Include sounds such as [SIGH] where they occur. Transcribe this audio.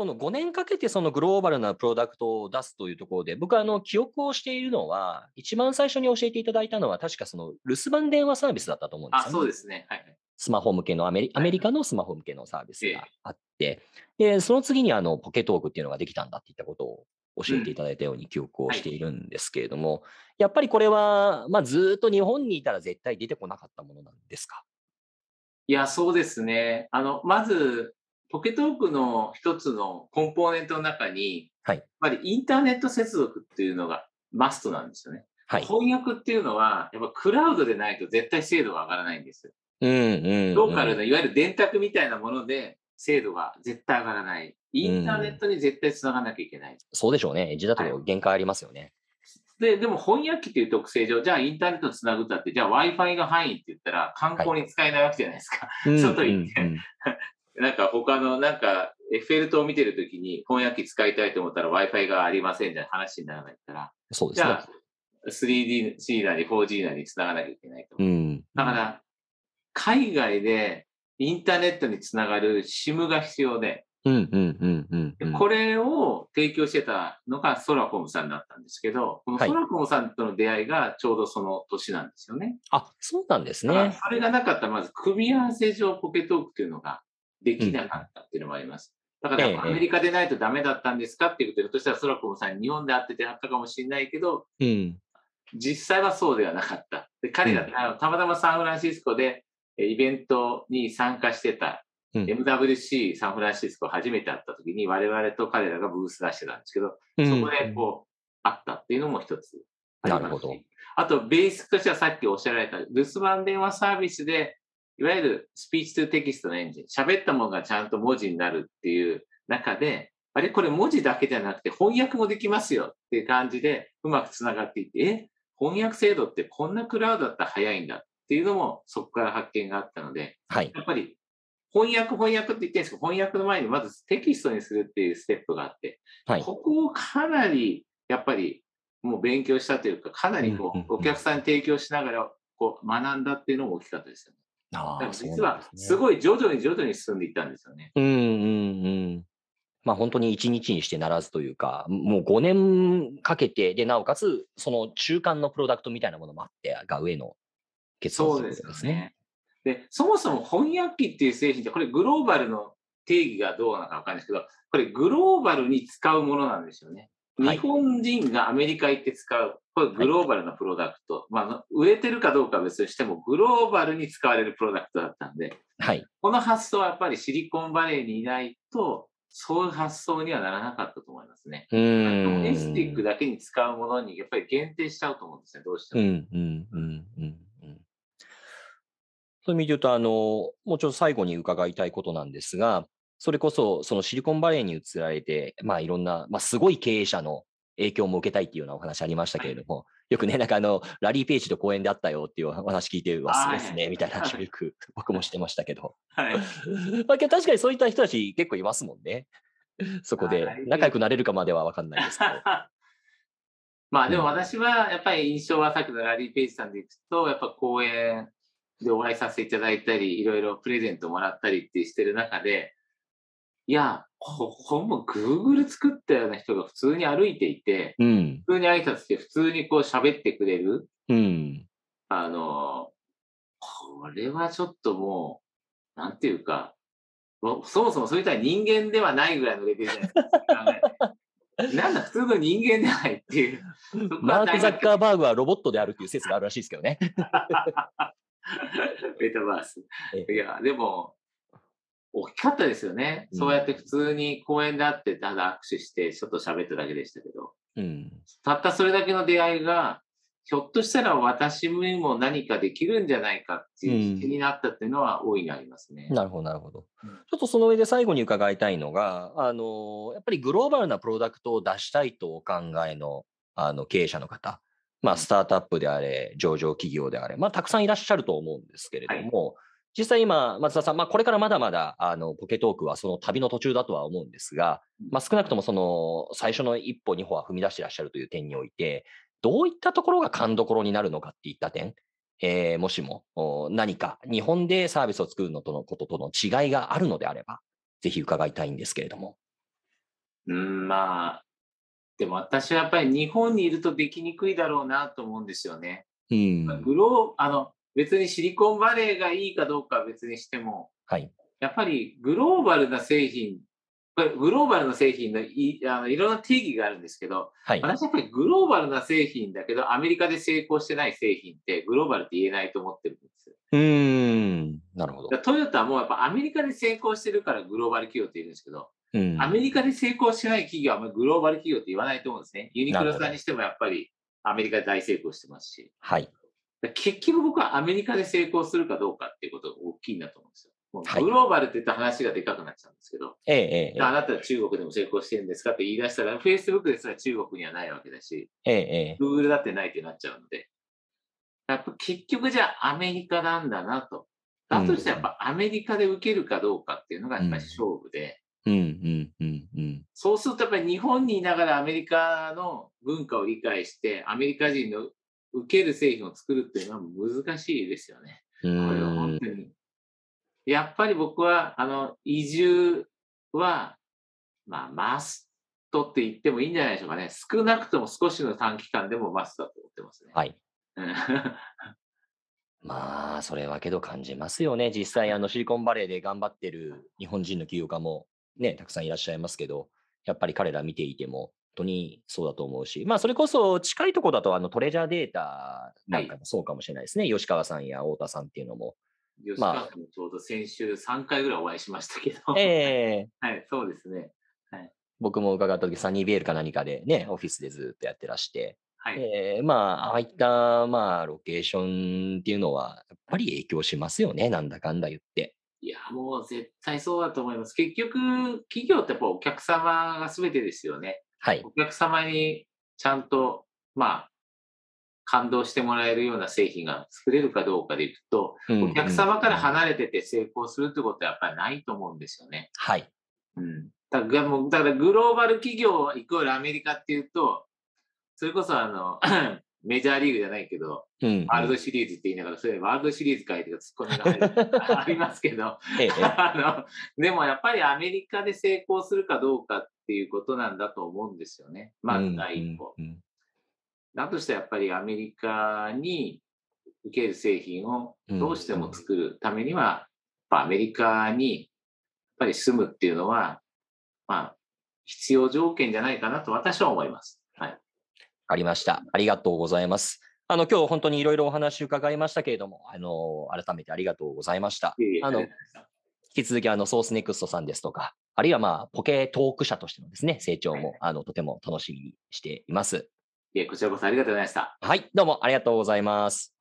その5年かけてそのグローバルなプロダクトを出すというところで、僕はあの記憶をしているのは、一番最初に教えていただいたのは、確かその留守番電話サービスだったと思うんですよ、ね、あ、そうですね。はい。スマホ向けのアメリ、アメリカのスマホ向けのサービスがあって、で、その次にあのポケトークっていうのができたんだっていったことを教えていただいたように記憶をしているんですけれども、うんはい、やっぱりこれは、まあ、ずっと日本にいたら絶対出てこなかったものなんですか？いや、そうですね。あの、まず、ポケトークの一つのコンポーネントの中に、はい、やっぱりインターネット接続っていうのがマストなんですよね。はい、翻訳っていうのは、やっぱクラウドでないと絶対精度が上がらないんですよ。うんうんうん、ローカルのいわゆる電卓みたいなもので精度が絶対上がらない。インターネットに絶対繋がなきゃいけない。うん、そうでしょうね。エッジだと限界ありますよね。はい、で、でも翻訳機という特性上、じゃあインターネットにつなぐったって、じゃあ Wi-Fi が範囲って言ったら観光に使えないわけじゃないですか。はい、[LAUGHS] 外行って。うんうんうんなんか他の、なんか、エッフェル塔を見てるときに翻訳機使いたいと思ったら Wi-Fi がありませんじゃ話にならないから。そうですね。じゃあ、3D なり 4G なり繋がなきゃいけないと。うん、だから、海外でインターネットにつながる SIM が必要で、これを提供してたのがソラコムさんだったんですけど、このソラコムさんとの出会いがちょうどその年なんですよね。はい、あ、そうなんですね。それがなかったら、まず組み合わせ上ポケトークというのができなかったっていうのもあります。だから、アメリカでないとダメだったんですかっていうことで、ひょっとしたらソラコムさん日本で会っててあったかもしれないけど、うん、実際はそうではなかった。で彼が、たまたまサンフランシスコでイベントに参加してた、うん、MWC サンフランシスコ初めて会った時に我々と彼らがブース出してたんですけど、うん、そこでこう、あったっていうのも一つあります、なるほど。あと、ベースとしてはさっきおっしゃられた、留守番電話サービスで、いわゆるスピーチトゥテキストのエンジン、喋ったものがちゃんと文字になるっていう中で、あれこれ文字だけじゃなくて翻訳もできますよっていう感じでうまくつながっていって、え？翻訳精度ってこんなクラウドだったら早いんだっていうのもそこから発見があったので、はい、やっぱり翻訳翻訳って言ってるんですけど、翻訳の前にまずテキストにするっていうステップがあって、はい、ここをかなりやっぱりもう勉強したというか、かなりこう、お客さんに提供しながらこう学んだっていうのも大きかったですよね。あ実はすごい徐々に徐々に進んでいったんですよね。うんうんうん。まあ本当に1日にしてならずというか、もう5年かけて、で、なおかつ、その中間のプロダクトみたいなものもあって、が上の結論ですね。そうですね。で、そもそも翻訳機っていう製品って、これグローバルの定義がどうなのかわかんないですけど、これグローバルに使うものなんですよね。日本人がアメリカ行って使う、これグローバルなプロダクト。はい、まあ、売れてるかどうかは別にしても、グローバルに使われるプロダクトだったんで、はい、この発想はやっぱりシリコンバレーにいないと、そういう発想にはならなかったと思いますね。うん。エスティックだけに使うものにやっぱり限定しちゃうと思うんですね、どうしても。うんうんうんうんうん。そういう意味で言うと、あの、もうちょっと最後に伺いたいことなんですが、それこそ、そのシリコンバレーに移られて、まあいろんな、まあすごい経営者の影響も受けたいっていうようなお話ありましたけれども、よくね、なんかあの、ラリー・ページと講演であったよっていうお話聞いて、わ、すですね、みたいな話をよく僕もしてましたけど。はい。まあ、確かにそういった人たち結構いますもんね。そこで仲良くなれるかまでは分かんないですけど。[LAUGHS] まあでも私はやっぱり印象はさっきのラリー・ページさんでいくと、やっぱ講演でお会いさせていただいたり、いろいろプレゼントもらったりってしてる中で、いや、ほほぼ Google 作ったような人が普通に歩いていて、うん、普通に挨拶して普通にこう喋ってくれる。うん、あの、これはちょっともう、なんていうか、そもそもそういった人間ではないぐらいのレベルじゃないですか。[LAUGHS] なんだ、普通の人間ではないっていう。マーク・ザッカーバーグはロボットであるっていう説があるらしいですけどね。[LAUGHS] メタバース。いや、でも、大きかったですよね。うん、そうやって普通に公園で会って、ただ握手して、ちょっと喋っただけでしたけど。うん、たったそれだけの出会いが、ひょっとしたら私にも何かできるんじゃないかっていう気になったっていうのは大いにありますね。うん、なるほど、なるほど。ちょっとその上で最後に伺いたいのが、あの、やっぱりグローバルなプロダクトを出したいとお考えのあの経営者の方、まあ、スタートアップであれ、上場企業であれ、まあ、たくさんいらっしゃると思うんですけれども、はい実際今、松田さん、まあ、これからまだまだあのポケトークはその旅の途中だとは思うんですが、まあ、少なくともその最初の一歩、二歩は踏み出していらっしゃるという点において、どういったところが勘どころになるのかっていった点、えー、もしも何か日本でサービスを作るのとのこととの違いがあるのであれば、ぜひ伺いたいんですけれども。うん、まあ、でも私はやっぱり日本にいるとできにくいだろうなと思うんですよね。うん、グローあの別にシリコンバレーがいいかどうかは別にしても、はい、やっぱりグローバルな製品、これグローバルな製品のいあのいろんな定義があるんですけど、はい、私はやっぱりグローバルな製品だけど、アメリカで成功してない製品ってグローバルって言えないと思ってるんですよ。うん、なるほど。トヨタもやっぱアメリカで成功してるからグローバル企業って言うんですけど、うん、アメリカで成功してない企業はグローバル企業って言わないと思うんですね。ユニクロさんにしてもやっぱりアメリカで大成功してますし。はい。結局僕はアメリカで成功するかどうかっていうことが大きいんだと思うんですよ。はい、グローバルって言った話がでかくなっちゃうんですけど、えええ、あなたは中国でも成功してるんですかって言い出したら、Facebook ですら中国にはないわけだし、ええ、Google だってないってなっちゃうので、やっぱ結局じゃあアメリカなんだなと。だとしてやっぱアメリカで受けるかどうかっていうのがやっぱり勝負で、そうするとやっぱり日本にいながらアメリカの文化を理解して、アメリカ人の受ける製品を作るっていうのは難しいですよね。これは本当に。やっぱり僕は、あの、移住は、まあ、マストって言ってもいいんじゃないでしょうかね。少なくとも少しの短期間でもマストだと思ってますね。はい。[LAUGHS] まあ、それはけど感じますよね。実際、あの、シリコンバレーで頑張ってる日本人の起業家もね、たくさんいらっしゃいますけど、やっぱり彼ら見ていても、当にそうだと思うし、まあ、それこそ近いところだと、あのトレジャーデータなんかもそうかもしれないですね。はい、吉川さんや太田さんっていうのも。吉川さんもちょうど先週3回ぐらいお会いしましたけど。ええー、[LAUGHS] はい、そうですね。はい、僕も伺った時、サニーベールか何かでね、オフィスでずっとやってらして、はい、えー、まあ、ああいった、まあ、ロケーションっていうのは、やっぱり影響しますよね、なんだかんだ言って。いや、もう絶対そうだと思います。結局、企業ってやっぱお客様が全てですよね。はい、お客様にちゃんと、まあ、感動してもらえるような製品が作れるかどうかでいくと、うんうん、お客様から離れてて成功するってことはやっぱりないと思うんですよね。はい。うん。だからもうだからグローバル企業イコールアメリカっていうと、それこそあの、[CLEARS THROAT] メジャーリーグじゃないけど、うんうん、ワールドシリーズって言いながら、それワールドシリーズ書いてツッコミが入 [LAUGHS] るありますけど、ええ、あの、でもやっぱりアメリカで成功するかどうかっていうことなんだと思うんですよね。まず第一歩。だとしてやっぱりアメリカに受ける製品をどうしても作るためには、アメリカにやっぱり住むっていうのは、まあ、必要条件じゃないかなと私は思います。はい。ありました。ありがとうございます。あの、今日本当にいろいろお話伺いましたけれども、あの、改めてありがとうございました。いいあの、引き続きあの、ソースネクストさんですとか、あるいはまあ、ポケトーク社としてのですね、成長も、あの、とても楽しみにしています。いえ、こちらこそありがとうございました。はい、どうもありがとうございます。